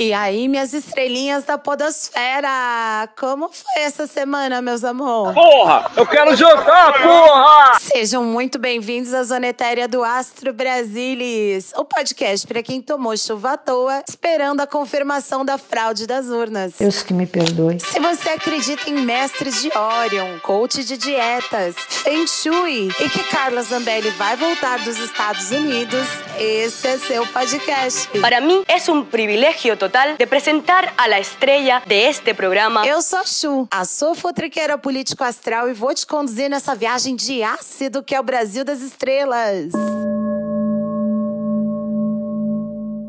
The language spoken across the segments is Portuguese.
E aí, minhas estrelinhas da podosfera, como foi essa semana, meus amores? Porra, eu quero jantar, porra! Sejam muito bem-vindos à Zona Etérea do Astro Brasilis, o podcast para quem tomou chuva à toa, esperando a confirmação da fraude das urnas. Deus que me perdoe. Se você acredita em mestres de Orion, coach de dietas, Feng Shui e que Carla Zambelli vai voltar dos Estados Unidos, esse é seu podcast. Para mí es un privilegio total de presentar a la estrella de este programa. Eu sou a Chu, a sofotriqueira político astral e vou te conduzir nessa viagem de ácido que é o Brasil das estrelas.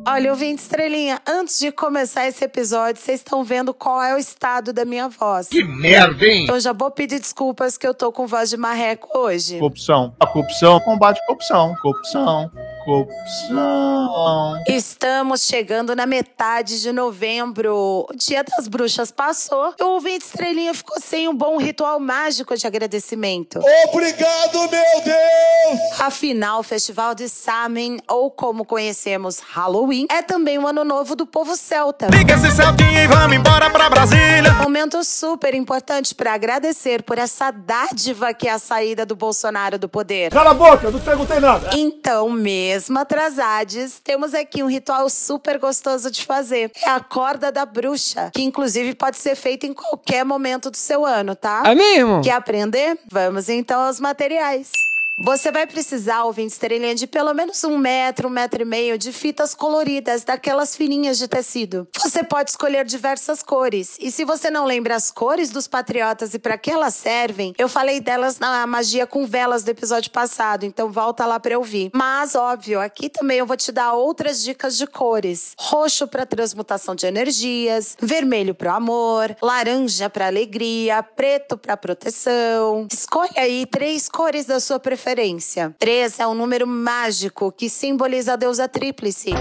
Olha, ouvinte estrelinha, antes de começar esse episódio, vocês estão vendo qual é o estado da minha voz. Que merda, hein? Então já vou pedir desculpas que eu tô com voz de marreco hoje. Corrupção. A corrupção combate a corrupção. Corrupção. Corrupção. Estamos chegando na metade de novembro. O Dia das Bruxas passou e o ouvinte estrelinha ficou sem um bom ritual mágico de agradecimento. Obrigado, meu Deus! Afinal, o Festival de Samhain, ou como conhecemos, Halloween, é também o ano novo do povo celta. Liga esse Celtinha e vamos embora pra Brasília. Momento super importante para agradecer por essa dádiva que é a saída do Bolsonaro do poder. Cala a boca, eu não perguntei nada. Então, mesmo atrasades, temos aqui um ritual super gostoso de fazer. É a corda da bruxa, que inclusive pode ser feita em qualquer momento do seu ano, tá? É mesmo? Quer aprender? Vamos então aos materiais. Você vai precisar, ouvinte estrelinha, de pelo menos um metro, um metro e meio de fitas coloridas, daquelas fininhas de tecido. Você pode escolher diversas cores. E se você não lembra as cores dos patriotas e para que elas servem, eu falei delas na magia com velas do episódio passado, então volta lá para ouvir. Mas, óbvio, aqui também eu vou te dar outras dicas de cores: roxo para transmutação de energias, vermelho para amor, laranja para alegria, preto para proteção. Escolhe aí três cores da sua preferência. Três é um número mágico que simboliza a deusa tríplice.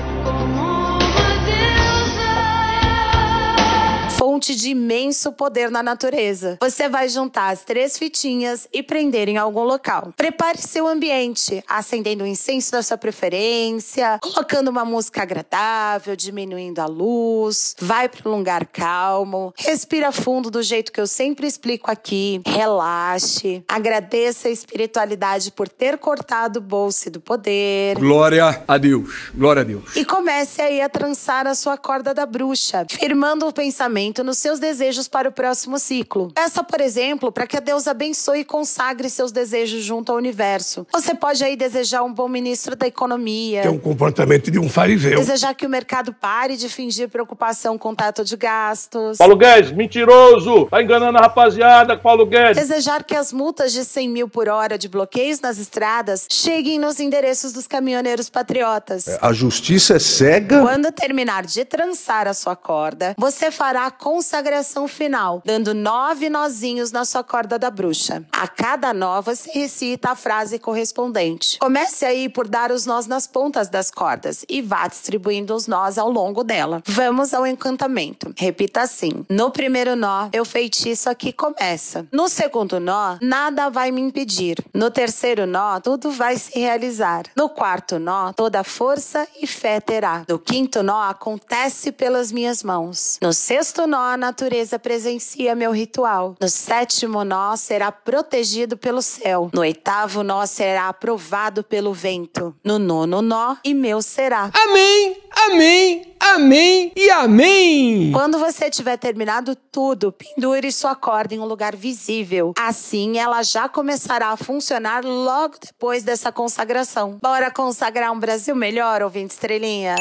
Fonte de imenso poder na natureza. Você vai juntar as três fitinhas e prender em algum local. Prepare seu ambiente, acendendo o incenso da sua preferência, colocando uma música agradável, diminuindo a luz. Vai para um lugar calmo, respira fundo do jeito que eu sempre explico aqui. Relaxe, agradeça a espiritualidade por ter cortado o bolso do poder. Glória a Deus. Glória a Deus. E comece aí a trançar a sua corda da bruxa, firmando o pensamento nos seus desejos para o próximo ciclo. Peça, por exemplo, para que a Deus abençoe e consagre seus desejos junto ao universo. Você pode aí desejar um bom ministro da economia. Tem um comportamento de um fariseu. Desejar que o mercado pare de fingir preocupação com teto de gastos. Paulo Guedes, mentiroso! Tá enganando a rapaziada, Paulo Guedes! Desejar que as multas de 100 mil por hora de bloqueios nas estradas cheguem nos endereços dos caminhoneiros patriotas. A justiça é cega? Quando terminar de trançar a sua corda, você fará a consagração final, dando nove nozinhos na sua corda da bruxa. A cada nó você recita a frase correspondente. Comece aí por dar os nós nas pontas das cordas e vá distribuindo os nós ao longo dela. Vamos ao encantamento. Repita assim: No primeiro nó, eu feitiço aqui começa. No segundo nó, nada vai me impedir. No terceiro nó, tudo vai se realizar. No quarto nó, toda força e fé terá. No quinto nó, acontece pelas minhas mãos. No sexto nó, a natureza presencia meu ritual. No sétimo nó, será protegido pelo céu. No oitavo nó, será aprovado pelo vento. No nono nó, e meu será. Amém, amém, amém e amém. Quando você tiver terminado tudo, pendure sua corda em um lugar visível. Assim, ela já começará a funcionar logo depois dessa consagração. Bora consagrar um Brasil melhor, ouvinte estrelinha?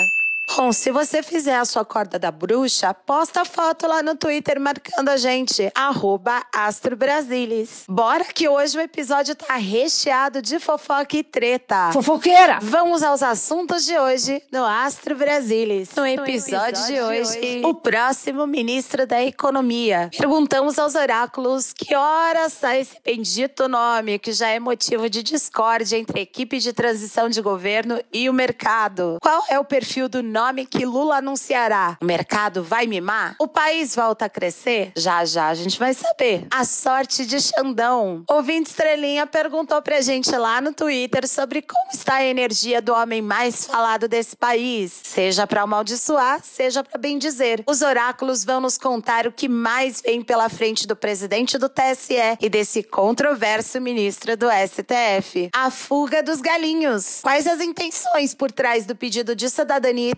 Bom, se você fizer a sua corda da bruxa, posta foto lá no Twitter marcando a gente, arroba AstroBrasilis. Bora que hoje o episódio tá recheado de fofoca e treta. Fofoqueira! Vamos aos assuntos de hoje no Astro Brasilis. No episódio, de, hoje, o próximo ministro da Economia. Perguntamos aos oráculos que horas sai esse bendito nome que já é motivo de discórdia entre a equipe de transição de governo e o mercado. Qual é o perfil do nome que Lula anunciará, o mercado vai mimar? O país volta a crescer? Já já a gente vai saber. A sorte de Xandão. Ouvinte Estrelinha perguntou pra gente lá no Twitter sobre como está a energia do homem mais falado desse país. Seja pra amaldiçoar, seja pra bem dizer. Os oráculos vão nos contar o que mais vem pela frente do presidente do TSE e desse controverso ministro do STF. A fuga dos galinhos. Quais as intenções por trás do pedido de cidadania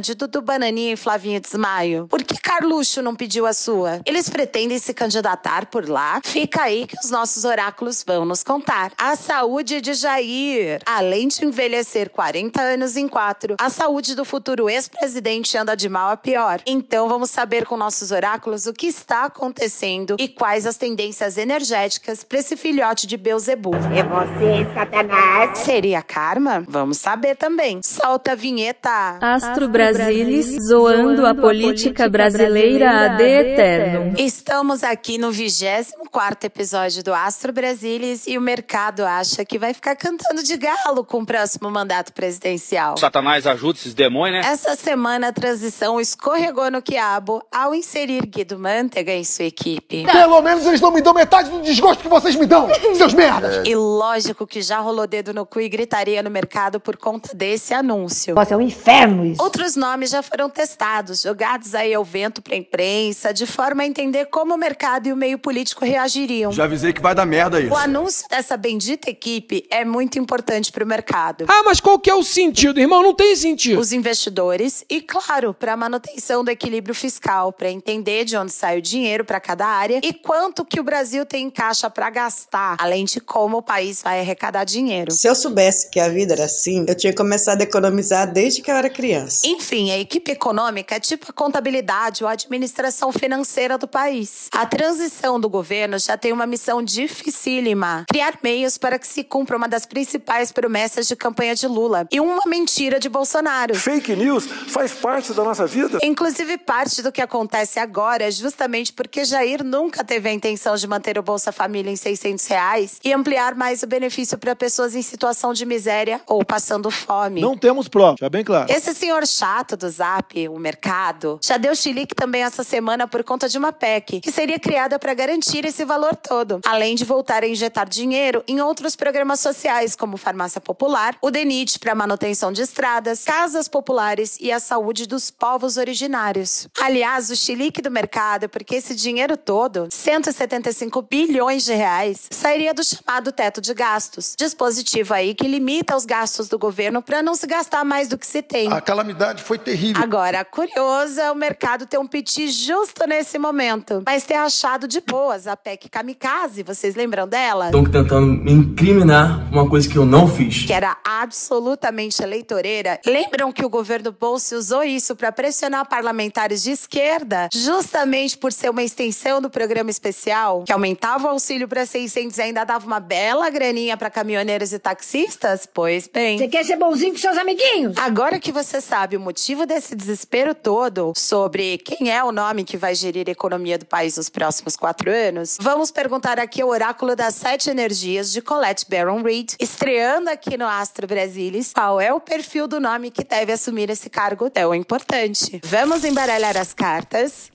de Dudu Bananinha e Flavinho Desmaio? Por que Carluxo não pediu a sua? Eles pretendem se candidatar por lá? Fica aí que os nossos oráculos vão nos contar. A saúde de Jair. Além de envelhecer 40 anos em quatro, a saúde do futuro ex-presidente anda de mal a pior. Então vamos saber com nossos oráculos o que está acontecendo e quais as tendências energéticas para esse filhote de Beuzebu. É você, Satanás. Seria karma? Vamos saber também. Solta a vinheta. Astro Brasilis zoando a política brasileira ad eterno. Estamos aqui no 24 episódio do Astro Brasilis e o mercado acha que vai ficar cantando de galo com o próximo mandato presidencial. Satanás ajuda esses demônios, né? Essa semana a transição escorregou no quiabo ao inserir Guido Mantega em sua equipe. Pelo menos eles não me dão metade do desgosto que vocês me dão, seus merdas! E lógico que já rolou dedo no cu e gritaria no mercado por conta desse anúncio. Nossa, é um inferno isso. Outros nomes já foram testados, jogados aí ao vento pra imprensa, de forma a entender como o mercado e o meio político reagiriam. Já avisei que vai dar merda isso. O anúncio dessa bendita equipe é muito importante pro mercado. Ah, mas qual que é o sentido, irmão? Não tem sentido. Os investidores e, claro, para a manutenção do equilíbrio fiscal, para entender de onde sai o dinheiro para cada área e quanto que o Brasil tem em caixa para gastar, além de como o país vai arrecadar dinheiro. Se eu soubesse que a vida era assim, eu tinha começado a economizar desde que eu era criança. Enfim, a equipe econômica é tipo a contabilidade ou a administração financeira do país. A transição do governo já tem uma missão dificílima: criar meios para que se cumpra uma das principais promessas de campanha de Lula e uma mentira de Bolsonaro. Fake news faz parte da nossa vida. Inclusive, parte do que acontece agora é justamente porque Jair nunca teve a intenção de manter o Bolsa Família em 600 reais e ampliar mais o benefício para pessoas em situação de miséria ou passando fome. Não temos prova, já bem claro. Esse senhor chato do Zap, o mercado, já deu chilique também essa semana por conta de uma PEC, que seria criada para garantir esse valor todo, além de voltar a injetar dinheiro em outros programas sociais, como Farmácia Popular, o DENIT para manutenção de estradas, casas populares e a saúde dos povos originários. Aliás, o chilique do mercado é porque esse dinheiro todo, 175 bilhões de reais, sairia do chamado teto de gastos, dispositivo aí que limita os gastos do governo para não se gastar mais do que se tem. Calamidade foi terrível. Agora, curioso é o mercado ter um piti justo nesse momento, mas ter achado de boas a PEC Kamikaze, vocês lembram dela? Estão tentando me incriminar uma coisa que eu não fiz. Que era absolutamente eleitoreira. Lembram que o governo Bolsa usou isso para pressionar parlamentares de esquerda, justamente por ser uma extensão do programa especial, que aumentava o auxílio para 600 e ainda dava uma bela graninha para caminhoneiros e taxistas? Pois bem. Você quer ser bonzinho com seus amiguinhos? Agora que você sabe o motivo desse desespero todo sobre quem é o nome que vai gerir a economia do país nos próximos quatro anos, vamos perguntar aqui o oráculo das sete energias de Colette Baron Reed, estreando aqui no Astro Brasilis, qual é o perfil do nome que deve assumir esse cargo tão importante. Vamos embaralhar as cartas.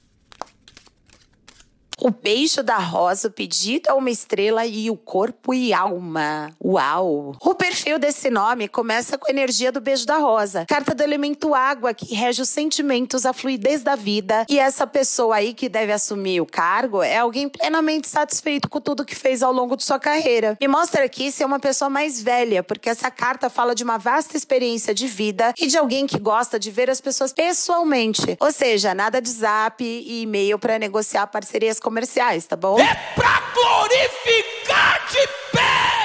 O beijo da rosa, o pedido a uma estrela e o corpo e alma. Uau! O perfil desse nome começa com a energia do beijo da rosa, carta do elemento água que rege os sentimentos, a fluidez da vida. E essa pessoa aí que deve assumir o cargo é alguém plenamente satisfeito com tudo que fez ao longo de sua carreira. Me mostra aqui ser uma pessoa mais velha, porque essa carta fala de uma vasta experiência de vida e de alguém que gosta de ver as pessoas pessoalmente. Ou seja, nada de zap e e-mail para negociar parcerias comerciais, tá bom? É pra glorificar de pedres!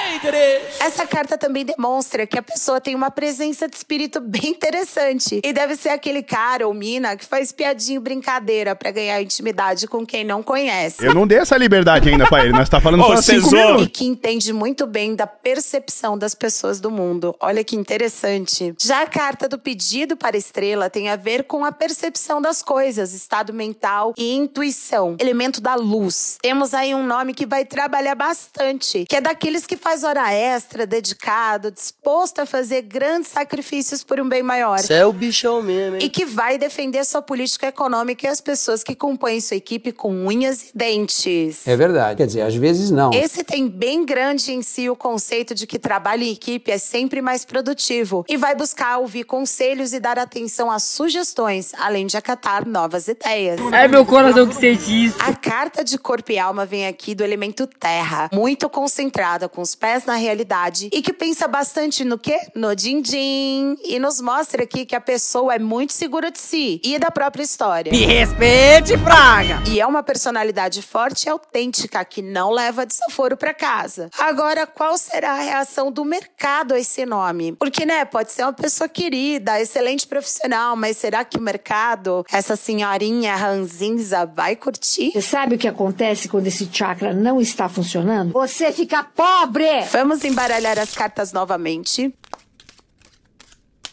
Essa carta também demonstra que a pessoa tem uma presença de espírito bem interessante e deve ser aquele cara ou mina que faz piadinho brincadeira para ganhar intimidade com quem não conhece. Eu não dei essa liberdade ainda pra ele. Nós tá falando só cinco E minutos. que entende muito bem da percepção das pessoas do mundo. Olha que interessante. Já a carta do pedido para a estrela tem a ver com a percepção das coisas, estado mental e intuição, elemento da luz. Temos aí um nome que vai trabalhar bastante, que é daqueles que faz hora hora extra, dedicado, disposto a fazer grandes sacrifícios por um bem maior. Você é o bichão mesmo, hein? E que vai defender sua política econômica e as pessoas que compõem sua equipe com unhas e dentes. É verdade. Quer dizer, às vezes não. Esse tem bem grande em si o conceito de que trabalho em equipe é sempre mais produtivo e vai buscar ouvir conselhos e dar atenção às sugestões, além de acatar novas ideias. Ai, meu coração que você diz. A carta de corpo e alma vem aqui do elemento terra, muito concentrada, com os pés na realidade e que pensa bastante no quê? No din-din. E nos mostra aqui que a pessoa é muito segura de si e da própria história. Me respeite, praga! E é uma personalidade forte e autêntica que não leva desaforo para casa. Agora, qual será a reação do mercado a esse nome? Porque, né, pode ser uma pessoa querida, excelente profissional, mas será que o mercado, essa senhorinha ranzinza, vai curtir? Você sabe o que acontece quando esse chakra não está funcionando? Você fica pobre! Vamos embaralhar as cartas novamente.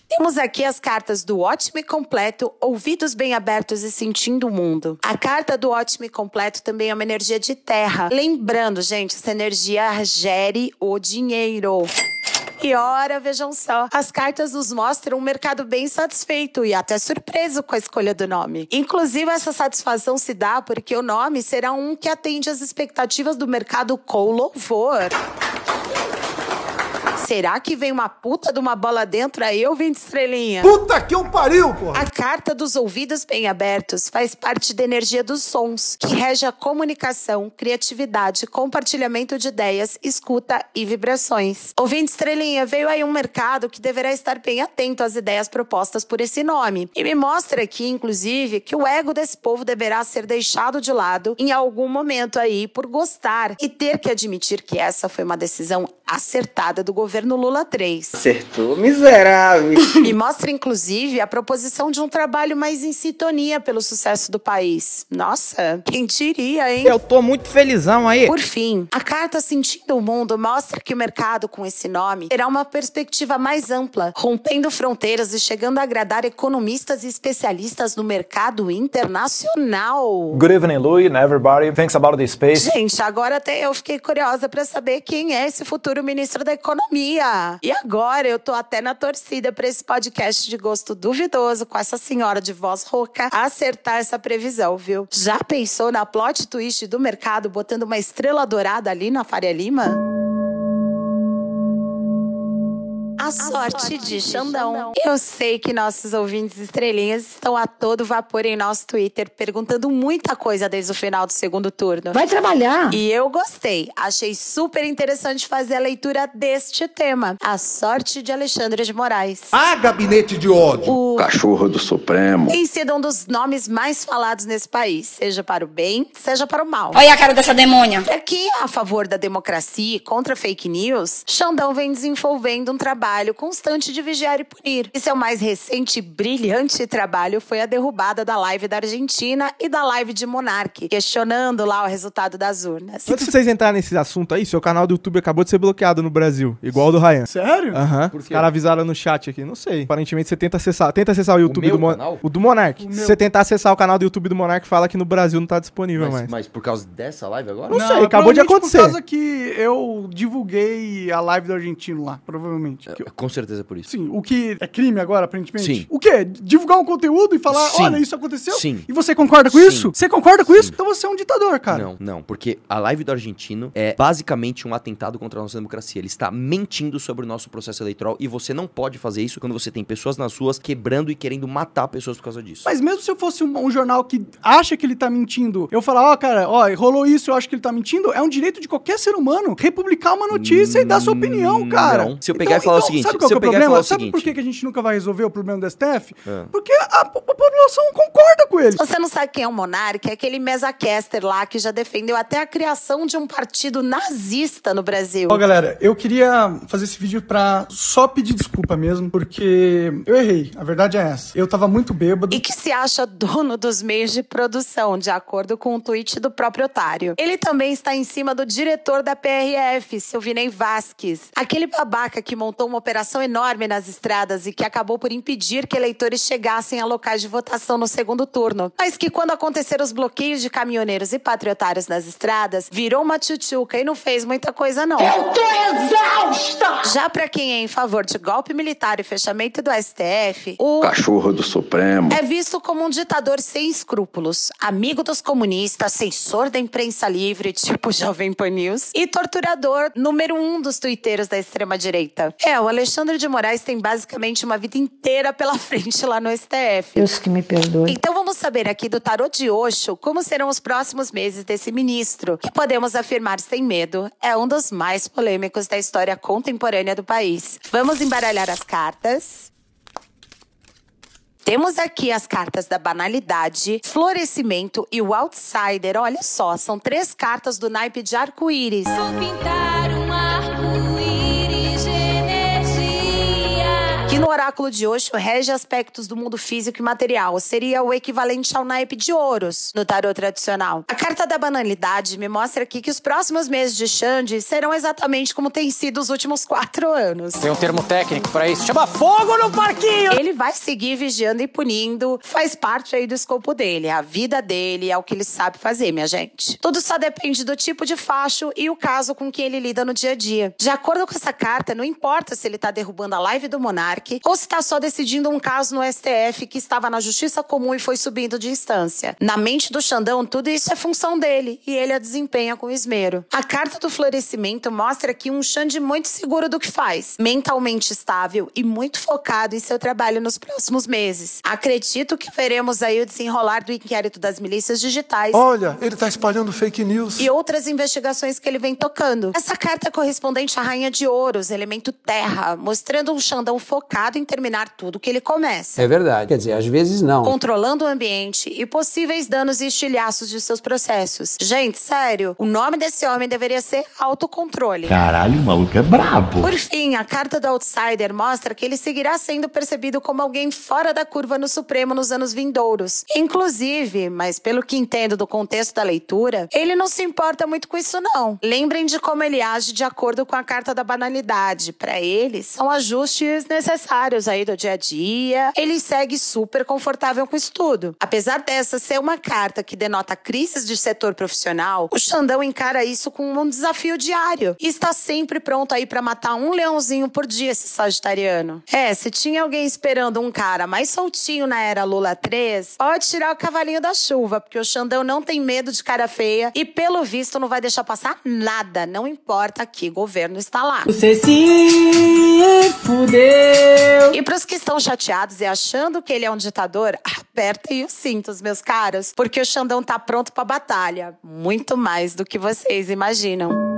Temos aqui as cartas do ótimo e completo, ouvidos bem abertos e sentindo o mundo. A carta do ótimo e completo também é uma energia de terra. Lembrando, gente, essa energia gere o dinheiro. E ora, vejam só, as cartas nos mostram um mercado bem satisfeito e até surpreso com a escolha do nome. Inclusive, essa satisfação se dá porque o nome será um que atende às expectativas do mercado com louvor. Será que vem uma puta de uma bola dentro aí ou vem de estrelinha? Puta que eu pariu, porra! A carta dos ouvidos bem abertos faz parte da energia dos sons, que rege a comunicação, criatividade, compartilhamento de ideias, escuta e vibrações. Ouvinte estrelinha, veio aí um mercado que deverá estar bem atento às ideias propostas por esse nome. E me mostra aqui, inclusive, que o ego desse povo deverá ser deixado de lado em algum momento aí por gostar e ter que admitir que essa foi uma decisão acertada do governo Lula 3. Acertou, miserável. E mostra, inclusive, a proposição de um trabalho mais em sintonia pelo sucesso do país. Nossa, quem diria, hein? Eu tô muito felizão aí. Por fim, a carta Sentindo o Mundo mostra que o mercado com esse nome terá uma perspectiva mais ampla, rompendo fronteiras e chegando a agradar economistas e especialistas no mercado internacional. Good evening, Louie, and everybody. Thanks about the space. Gente, agora até eu fiquei curiosa para saber quem é esse futuro ministro da Economia. E agora eu tô até na torcida para esse podcast de gosto duvidoso com essa senhora de voz rouca acertar essa previsão, viu? Já pensou na plot twist do mercado botando uma estrela dourada ali na Faria Lima? A sorte de Xandão. Eu sei que nossos ouvintes estrelinhas estão a todo vapor em nosso Twitter, perguntando muita coisa desde o final do segundo turno. Vai trabalhar! E eu gostei. Achei super interessante fazer a leitura deste tema. A sorte de Alexandre de Moraes. Ah, gabinete de ódio! O Cachorro do Supremo. tem sido um dos nomes mais falados nesse país, seja para o bem, seja para o mal. Olha a cara dessa demônia! Aqui, a favor da democracia e contra fake news, Xandão vem desenvolvendo um trabalho constante de vigiar e punir. E seu mais recente e brilhante trabalho foi a derrubada da live da Argentina e da live de Monark, questionando lá o resultado das urnas. Antes de vocês entrarem nesse assunto aí, seu canal do YouTube acabou de ser bloqueado no Brasil, igual o do Ryan. Sério? Aham. Por Os caras avisaram no chat aqui, não sei. Aparentemente você tenta acessar, tenta acessar o YouTube meu do Mon- canal? o do Monark. O Se você tentar acessar o canal do YouTube do Monark, fala que no Brasil não tá disponível Mas, mais. mas por causa dessa live agora? Não sei, acabou de acontecer. Por causa que eu divulguei a live do argentino lá, provavelmente. Que- Com certeza por isso. Sim, o que é crime agora, aparentemente? Sim. O quê? Divulgar um conteúdo e falar, Sim. olha, isso aconteceu? Sim. E você concorda com Sim. isso? Você concorda com isso? Então você é um ditador, cara. Não, não, porque a live do argentino é basicamente um atentado contra a nossa democracia. Ele está mentindo sobre o nosso processo eleitoral e você não pode fazer isso quando você tem pessoas nas ruas quebrando e querendo matar pessoas por causa disso. Mas mesmo se eu fosse um, um jornal que acha que ele tá mentindo, eu falar, ó, cara, ó, rolou isso, eu acho que ele tá mentindo, é um direito de qualquer ser humano republicar uma notícia e dar sua opinião, cara. Não. Se eu pegar e falar o seguinte, sabe qual se que eu é o problema? sabe seguinte- por que, que a gente nunca vai resolver o problema do STF? Ah. Porque a, a população concorda com ele. Você não sabe quem é o Monark, é aquele mesacaster lá que já defendeu até a criação de um partido nazista no Brasil. Ó, galera, eu queria fazer esse vídeo pra só pedir desculpa mesmo, porque eu errei. A verdade é essa. Eu tava muito bêbado. E que se acha dono dos meios de produção, de acordo com o tweet do próprio otário. Ele também está em cima do diretor da PRF, seu Vinei Vasquez. Aquele babaca que montou uma operação enorme nas estradas e que acabou por impedir que eleitores chegassem a locais de votação no segundo turno. Mas que quando aconteceram os bloqueios de caminhoneiros e patriotários nas estradas, virou uma tchutchuca e não fez muita coisa não. Eu tô exausta! Já pra quem é em favor de golpe militar e fechamento do STF, o Cachorro do Supremo. é visto como um ditador sem escrúpulos, amigo dos comunistas, censor da imprensa livre, tipo Jovem Pan News, e torturador número um dos tuiteiros da extrema-direita. É, o Alexandre de Moraes tem basicamente uma vida inteira pela frente lá no STF. Deus que me perdoe. Então vamos saber aqui do tarô de Osho como serão os próximos meses desse ministro, que podemos afirmar sem medo é um dos mais polêmicos da história contemporânea do país. Vamos embaralhar as cartas. Temos aqui as cartas da banalidade, florescimento e o outsider. Olha só, são três cartas do naipe de arco-íris. Vou pintar no oráculo de hoje rege aspectos do mundo físico e material. Seria o equivalente ao naipe de ouros no tarô tradicional. A carta da banalidade me mostra aqui que os próximos meses de Xande serão exatamente como tem sido os últimos quatro anos. Tem um termo técnico pra isso, chama fogo no parquinho! Ele vai seguir vigiando e punindo, faz parte aí do escopo dele. A vida dele é o que ele sabe fazer, minha gente. Tudo só depende do tipo de facho e o caso com que ele lida no dia a dia. De acordo com essa carta, não importa se ele tá derrubando a live do Ou se tá só decidindo um caso no STF que estava na justiça comum e foi subindo de instância. Na mente do Xandão, tudo isso é função dele e ele a desempenha com esmero. A carta do florescimento mostra aqui um Xande muito seguro do que faz, mentalmente estável e muito focado em seu trabalho nos próximos meses. Acredito que veremos aí o desenrolar do inquérito das milícias digitais. Olha, ele tá espalhando fake news. E outras investigações que ele vem tocando. Essa carta é correspondente à Rainha de Ouros, elemento terra, mostrando um Xandão focado em terminar tudo que ele começa. É verdade. Quer dizer, às vezes não. Controlando o ambiente e possíveis danos e estilhaços de seus processos. Gente, sério, o nome desse homem deveria ser autocontrole. Caralho, o maluco é brabo. Por fim, a carta do Outsider mostra que ele seguirá sendo percebido como alguém fora da curva no Supremo nos anos vindouros. Inclusive, mas pelo que entendo do contexto da leitura, ele não se importa muito com isso não. Lembrem de como ele age de acordo com a carta da banalidade. Para ele, são ajustes necessários aí do dia a dia. Ele segue super confortável com isso tudo. Apesar dessa ser uma carta que denota crises de setor profissional, o Xandão encara isso como um desafio diário e está sempre pronto aí para matar um leãozinho por dia, esse sagitariano. É, se tinha alguém esperando um cara mais soltinho na era Lula 3, pode tirar o cavalinho da chuva, porque o Xandão não tem medo de cara feia e, pelo visto, não vai deixar passar nada, não importa que governo está lá. Você se fudeu. E pros que estão chateados e achando que ele é um ditador, apertem os cintos, meus caros, porque o Xandão tá pronto pra batalha. Muito mais do que vocês imaginam.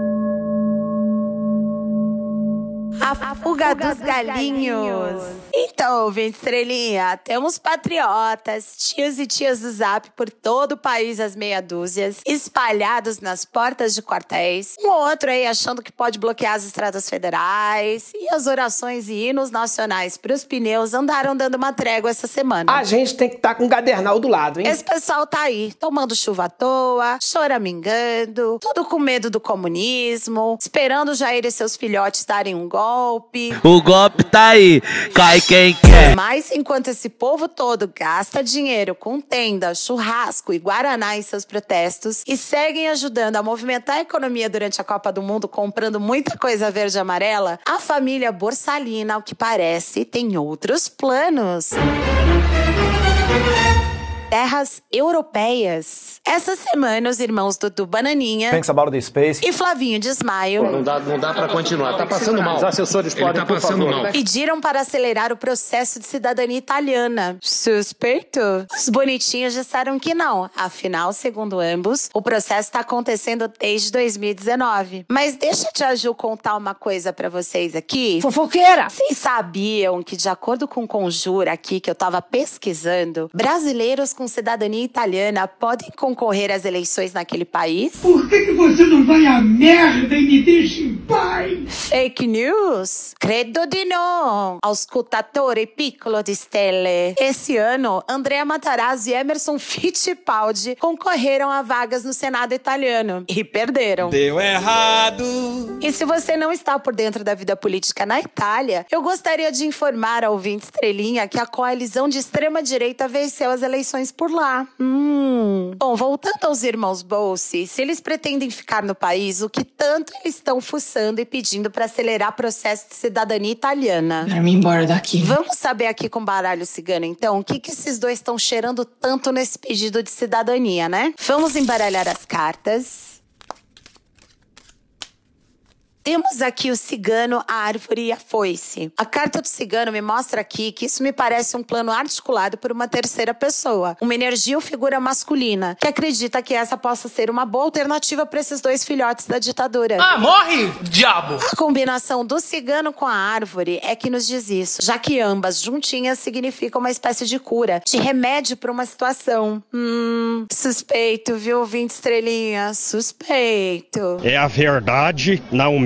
A fuga dos galinhos. Então, ouvinte estrelinha, temos patriotas, tios e tias do Zap por todo o país, as meia dúzias, espalhados nas portas de quartéis. Um outro aí achando que pode bloquear as estradas federais. E as orações e hinos nacionais pros pneus andaram dando uma trégua essa semana. A gente tem que estar com o gadernal do lado, hein? Esse pessoal tá aí, tomando chuva à toa, choramingando, tudo com medo do comunismo, esperando Jair e seus filhotes darem um golpe. O golpe tá aí, cai quem quer. Mas enquanto esse povo todo gasta dinheiro com tenda, churrasco e guaraná em seus protestos e seguem ajudando a movimentar a economia durante a Copa do Mundo comprando muita coisa verde e amarela, a família Borsalina, ao que parece, tem outros planos terras europeias. Essa semana, os irmãos Dudu Bananinha Thanks about the space. e Flavinho de Smile Não dá, não dá pra continuar. Tá passando mal. Os assessores Ele podem, tá por passando favor. mal. pediram para acelerar o processo de cidadania italiana. Suspeito? Os bonitinhos disseram que não. Afinal, segundo ambos, o processo está acontecendo desde 2019. Mas deixa a Tia Ju contar uma coisa para vocês aqui. Fofoqueira! Vocês sabiam que, de acordo com o Conjura aqui que eu tava pesquisando, brasileiros com cidadania italiana podem concorrer às eleições naquele país? Por que, que você não vai à merda e me deixa em pai! Fake news? Credo di no! Auscultatore piccolo di stelle. Esse ano, Andrea Matarazzo e Emerson Fittipaldi concorreram a vagas no Senado italiano e perderam. Deu errado. E se você não está por dentro da vida política na Itália, eu gostaria de informar ao ouvinte estrelinha que a coalizão de extrema-direita venceu as eleições por lá. Hum. Bom, voltando aos irmãos Bolsi, se eles pretendem ficar no país, o que tanto eles estão fuçando e pedindo para acelerar o processo de cidadania italiana? Quero me embora daqui. Vamos saber aqui com baralho cigano, então, o que, que esses dois estão cheirando tanto nesse pedido de cidadania, né? Vamos embaralhar as cartas. Temos aqui o cigano, a árvore e a foice. A carta do cigano me mostra aqui que isso me parece um plano articulado por uma terceira pessoa, uma energia ou figura masculina, que acredita que essa possa ser uma boa alternativa para esses dois filhotes da ditadura. Ah, morre, diabo! A combinação do cigano com a árvore é que nos diz isso, já que ambas juntinhas significam uma espécie de cura, de remédio para uma situação. Hum, suspeito, viu, 20 estrelinhas? Suspeito. É a verdade, não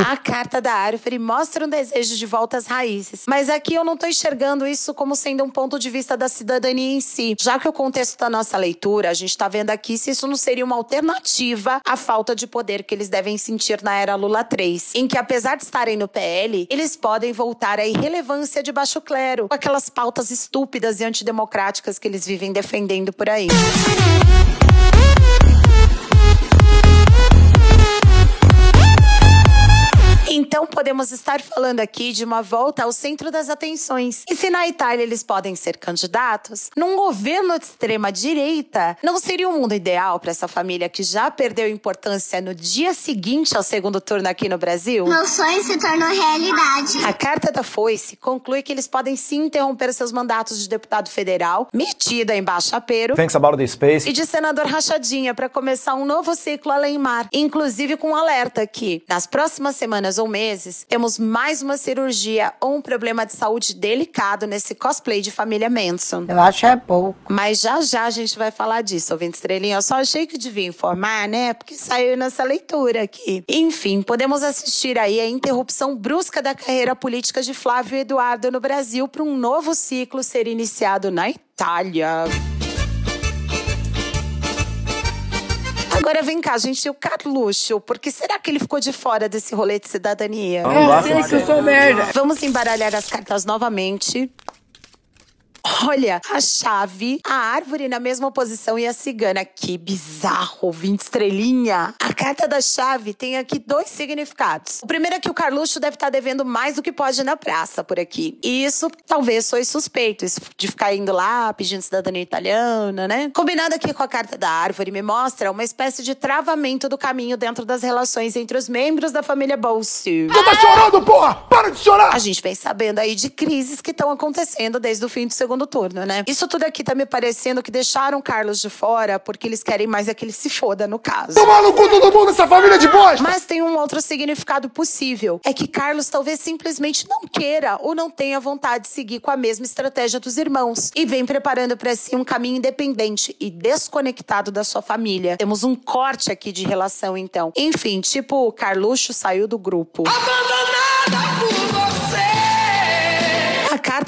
A carta da árvore mostra um desejo de volta às raízes, mas aqui eu não estou enxergando isso como sendo um ponto de vista da cidadania em si, já que o contexto da nossa leitura, a gente está vendo aqui se isso não seria uma alternativa à falta de poder que eles devem sentir na era Lula 3, em que apesar de estarem no PL, eles podem voltar à irrelevância de baixo clero, com aquelas pautas estúpidas e antidemocráticas que eles vivem defendendo por aí. Podemos estar falando aqui de uma volta ao centro das atenções. E se na Itália eles podem ser candidatos, num governo de extrema direita, não seria o um mundo ideal para essa família que já perdeu importância no dia seguinte ao segundo turno aqui no Brasil? Meu sonho se tornou realidade. A carta da foice conclui que eles podem sim interromper seus mandatos de deputado federal, metida em baixo about the space. e de senador rachadinha para começar um novo ciclo além mar, inclusive com um alerta que nas próximas semanas ou meses temos mais uma cirurgia ou um problema de saúde delicado nesse cosplay de família Manson. Eu acho é pouco. Mas já já a gente vai falar disso, ouvinte estrelinha. Eu só achei que devia informar, né? Porque saiu nessa leitura aqui. Enfim, podemos assistir aí a interrupção brusca da carreira política de Flávio Eduardo no Brasil para um novo ciclo ser iniciado na Itália. Agora vem cá, gente, o Carluxo? Porque será que ele ficou de fora desse rolê de cidadania? Eu gosto sei que eu sou merda. Vamos embaralhar as cartas novamente. Olha, a chave, a árvore na mesma posição e a cigana. Que bizarro, 20 estrelinha. A carta da chave tem aqui dois significados. O primeiro é que o Carluxo deve estar devendo mais do que pode na praça por aqui. E isso talvez soe suspeito, isso de ficar indo lá pedindo cidadania italiana, né? Combinado aqui com a carta da árvore, me mostra uma espécie de travamento do caminho dentro das relações entre os membros da família Bolsi. Você tá chorando, porra? Para de chorar! A gente vem sabendo aí de crises que estão acontecendo desde o fim do segundo turno, né? Isso tudo aqui tá me parecendo que deixaram o Carlos de fora porque eles querem mais é que ele se foda, no caso. Tomar no cu todo mundo, essa família de bosta! Mas tem um outro significado possível. É que Carlos talvez simplesmente não queira ou não tenha vontade de seguir com a mesma estratégia dos irmãos. E vem preparando para si um caminho independente e desconectado da sua família. Temos um corte aqui de relação, então. Enfim, tipo, o Carluxo saiu do grupo. A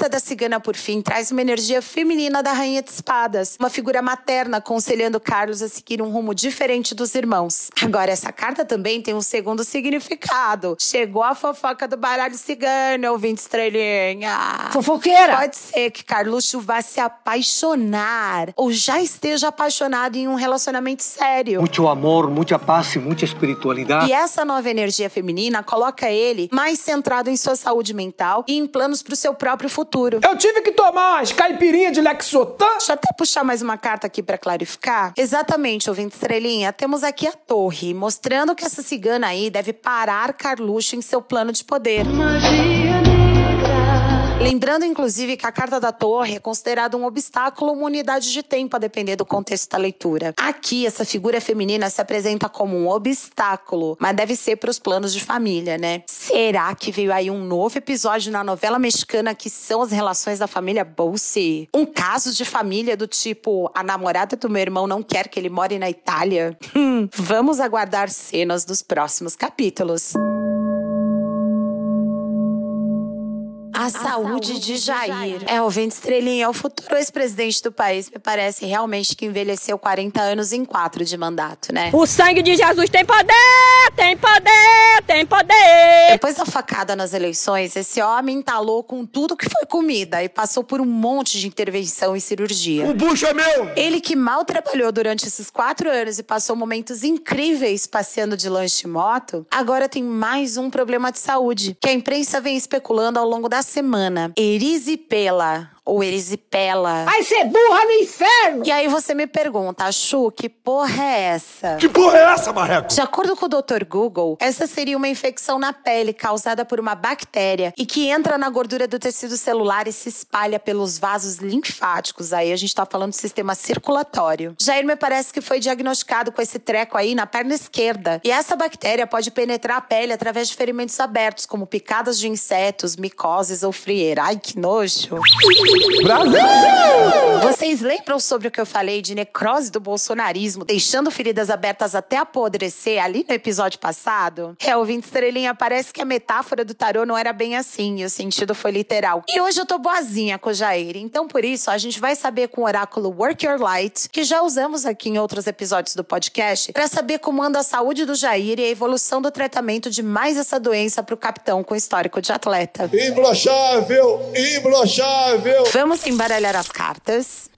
carta da cigana, por fim, traz uma energia feminina da Rainha de Espadas, uma figura materna aconselhando Carlos a seguir um rumo diferente dos irmãos. Agora, essa carta também tem um segundo significado. Chegou a fofoca do baralho cigano, ouvinte estrelinha. Fofoqueira! Pode ser que Carluxo vá se apaixonar ou já esteja apaixonado em um relacionamento sério. Mucho amor, mucha paz e muita espiritualidade. E essa nova energia feminina coloca ele mais centrado em sua saúde mental e em planos para o seu próprio futuro. Eu tive que tomar umas caipirinhas de Lexotan. Deixa eu até puxar mais uma carta aqui para clarificar. Exatamente, ouvinte estrelinha, temos aqui a torre, mostrando que essa cigana aí deve parar Carluxo em seu plano de poder. Lembrando, inclusive, que a carta da torre é considerada um obstáculo ou uma unidade de tempo, a depender do contexto da leitura. Aqui, essa figura feminina se apresenta como um obstáculo, mas deve ser para os planos de família, né? Será que veio aí um novo episódio na novela mexicana que são as relações da família Bolse? Um caso de família do tipo: a namorada do meu irmão não quer que ele more na Itália? Hum, vamos aguardar cenas dos próximos capítulos. A, saúde, de Jair. É, o Vento Estrelinha, o futuro ex-presidente do país, me parece realmente que envelheceu 40 anos em quatro de mandato, né? O sangue de Jesus tem poder, tem poder, tem poder. Depois da facada nas eleições, esse homem entalou com tudo que foi comida e passou por um monte de intervenção e cirurgia. O bucho é meu! Ele que mal trabalhou durante esses quatro anos e passou momentos incríveis passeando de lanche e moto, agora tem mais um problema de saúde, que a imprensa vem especulando ao longo da semana. Erisipela ou erisipela. Vai ser burra no inferno! E aí você me pergunta, Chu, que porra é essa? Que porra é essa, Marreco? De acordo com o Dr. Google, essa seria uma infecção na pele causada por uma bactéria e que entra na gordura do tecido celular e se espalha pelos vasos linfáticos. Aí a gente tá falando do sistema circulatório. Jair me parece que foi diagnosticado com esse treco aí na perna esquerda. E essa bactéria pode penetrar a pele através de ferimentos abertos, como picadas de insetos, micoses ou frieira. Ai, que nojo! Brasil! Vocês lembram sobre o que eu falei de necrose do bolsonarismo, deixando feridas abertas até apodrecer ali no episódio passado? É, ouvinte estrelinha, parece que a metáfora do tarô não era bem assim, e o sentido foi literal. E hoje eu tô boazinha com o Jair, então por isso a gente vai saber com o oráculo Work Your Light, que já usamos aqui em outros episódios do podcast, para saber como anda a saúde do Jair e a evolução do tratamento de mais essa doença pro capitão com histórico de atleta. Imbrochável! Imbrochável! Vamos embaralhar as cartas.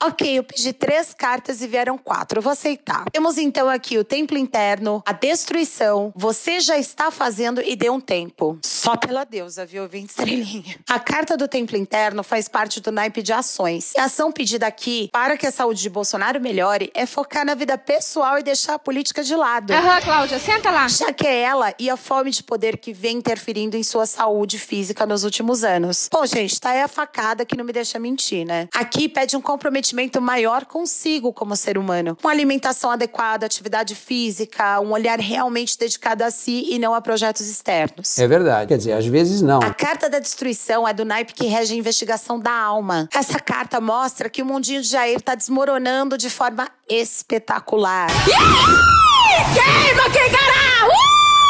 Ok, eu pedi três cartas e vieram quatro. Eu vou aceitar. Temos então aqui o templo interno, a destruição. Você já está fazendo e deu um tempo. Só pela deusa, viu? 20 estrelinha. A carta do templo interno faz parte do naipe de ações. E a ação pedida aqui para que a saúde de Bolsonaro melhore é focar na vida pessoal e deixar a política de lado. Aham, Cláudia, senta lá. Já que é ela e a fome de poder que vem interferindo em sua saúde física nos últimos anos. Bom, gente, tá aí a facada que não me deixa mentir, né? Aqui pede um comprometimento maior consigo como ser humano. Uma alimentação adequada, atividade física, um olhar realmente dedicado a si e não a projetos externos. É verdade. Quer dizer, às vezes não. A carta da destruição é do naipe que rege a investigação da alma. Essa carta mostra que o mundinho de Jair tá desmoronando de forma espetacular. Queima, quem gará!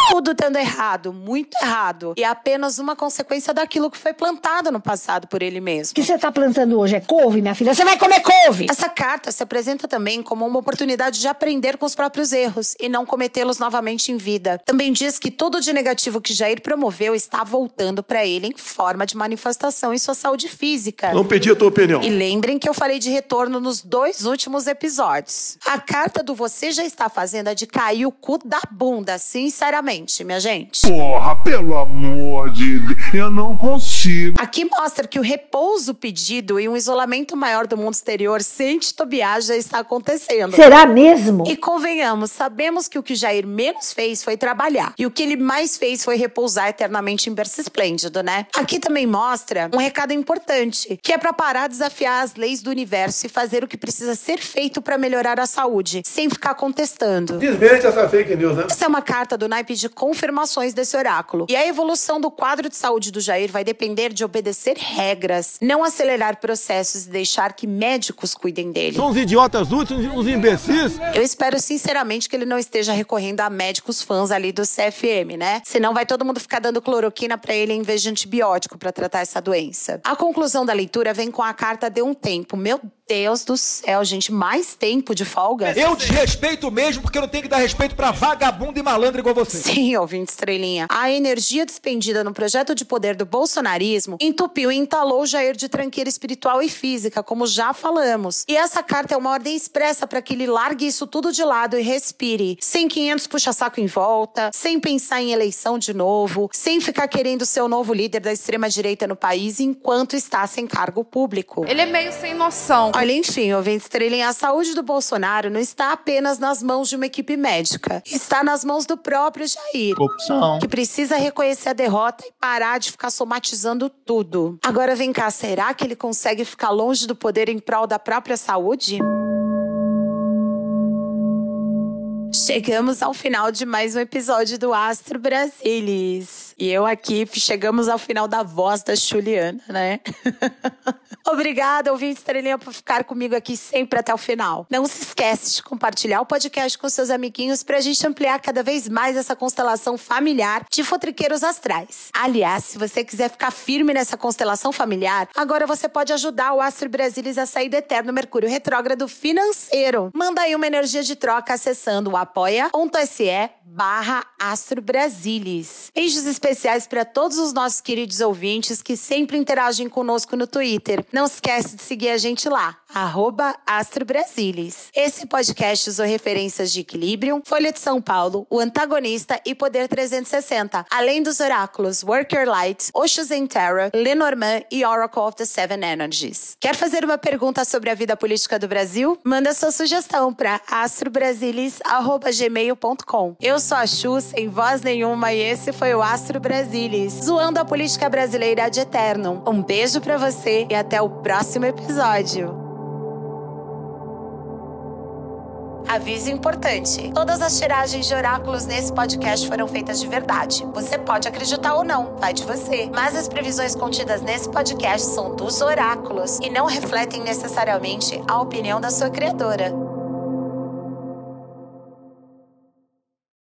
Tudo dando errado, muito errado. E é apenas uma consequência daquilo que foi plantado no passado por ele mesmo. O que você tá plantando hoje é couve, minha filha? Você vai comer couve! Essa carta se apresenta também como uma oportunidade de aprender com os próprios erros e não cometê-los novamente em vida. Também diz que tudo de negativo que Jair promoveu está voltando para ele em forma de manifestação em sua saúde física. Não pedi a tua opinião. E lembrem que eu falei de retorno nos dois últimos episódios. A carta do você já está fazendo é de cair o cu da bunda, sinceramente, minha gente. Porra, pelo amor de Deus, eu não consigo. Aqui mostra que o repouso pedido e um isolamento maior do mundo exterior sem titubear já está acontecendo. Será mesmo? E convenhamos, sabemos que o que Jair menos fez foi trabalhar. E o que ele mais fez foi repousar eternamente em berço esplêndido, né? Aqui também mostra um recado importante, que é para parar de desafiar as leis do universo e fazer o que precisa ser feito para melhorar a saúde, sem ficar contestando. Desmente essa fake news, né? Essa é uma carta do naipe de confirmações desse oráculo. E a evolução do quadro de saúde do Jair vai depender de obedecer regras, não acelerar processos e deixar que médicos cuidem dele. São uns idiotas úteis, uns imbecis. Eu espero sinceramente que ele não esteja recorrendo a médicos fãs ali do CFM, né? Senão vai todo mundo ficar dando cloroquina pra ele em vez de antibiótico pra tratar essa doença. A conclusão da leitura vem com a carta de um tempo. Meu Deus do céu, gente, mais tempo de folga? Eu te respeito mesmo porque eu não tenho que dar respeito pra vagabundo e malandro igual você. Sim, ouvinte estrelinha. A energia despendida no projeto de poder do bolsonarismo entupiu e entalou Jair de tranqueira espiritual e física, como já falamos. E essa carta é uma ordem expressa para que ele largue isso tudo de lado e respire, sem 500 puxa-saco em volta, sem pensar em eleição de novo, sem ficar querendo ser o novo líder da extrema-direita no país enquanto está sem cargo público. Ele é meio sem noção. Olha, enfim, ouvinte estrelinha, a saúde do Bolsonaro não está apenas nas mãos de uma equipe médica. Está nas mãos do próprio Jair. Opção. Que precisa reconhecer a derrota e parar de ficar somatizando tudo. Agora vem cá, será que ele consegue ficar longe do poder em prol da própria saúde? Chegamos ao final de mais um episódio do Astro Brasilis. E eu aqui chegamos ao final da voz da Juliana, né? Obrigada, ouvinte estrelinha, por ficar comigo aqui sempre até o final. Não se esquece de compartilhar o podcast com seus amiguinhos pra gente ampliar cada vez mais essa constelação familiar de fotriqueiros astrais. Aliás, se você quiser ficar firme nessa constelação familiar, agora você pode ajudar o Astro Brasilis a sair do eterno Mercúrio retrógrado financeiro. Manda aí uma energia de troca acessando o apoia.se barra Astro Brasilis. Beijos especiais para todos os nossos queridos ouvintes que sempre interagem conosco no Twitter. Não esquece de seguir a gente lá, arroba Astro Brasilis. Esse podcast usou referências de Equilibrium, Folha de São Paulo, O Antagonista e Poder 360, além dos oráculos Worker Light, Oshus in Terra, Lenormand e Oracle of the Seven Energies. Quer fazer uma pergunta sobre a vida política do Brasil? Manda sua sugestão para astrobrasilis.gmail.com. Eu sou a Chu, sem voz nenhuma, e esse foi o Astro Brasilis, zoando a política brasileira de eterno. Um beijo para você e até o próximo episódio. Aviso importante: todas as tiragens de oráculos nesse podcast foram feitas de verdade. Você pode acreditar ou não, vai de você. Mas as previsões contidas nesse podcast são dos oráculos e não refletem necessariamente a opinião da sua criadora.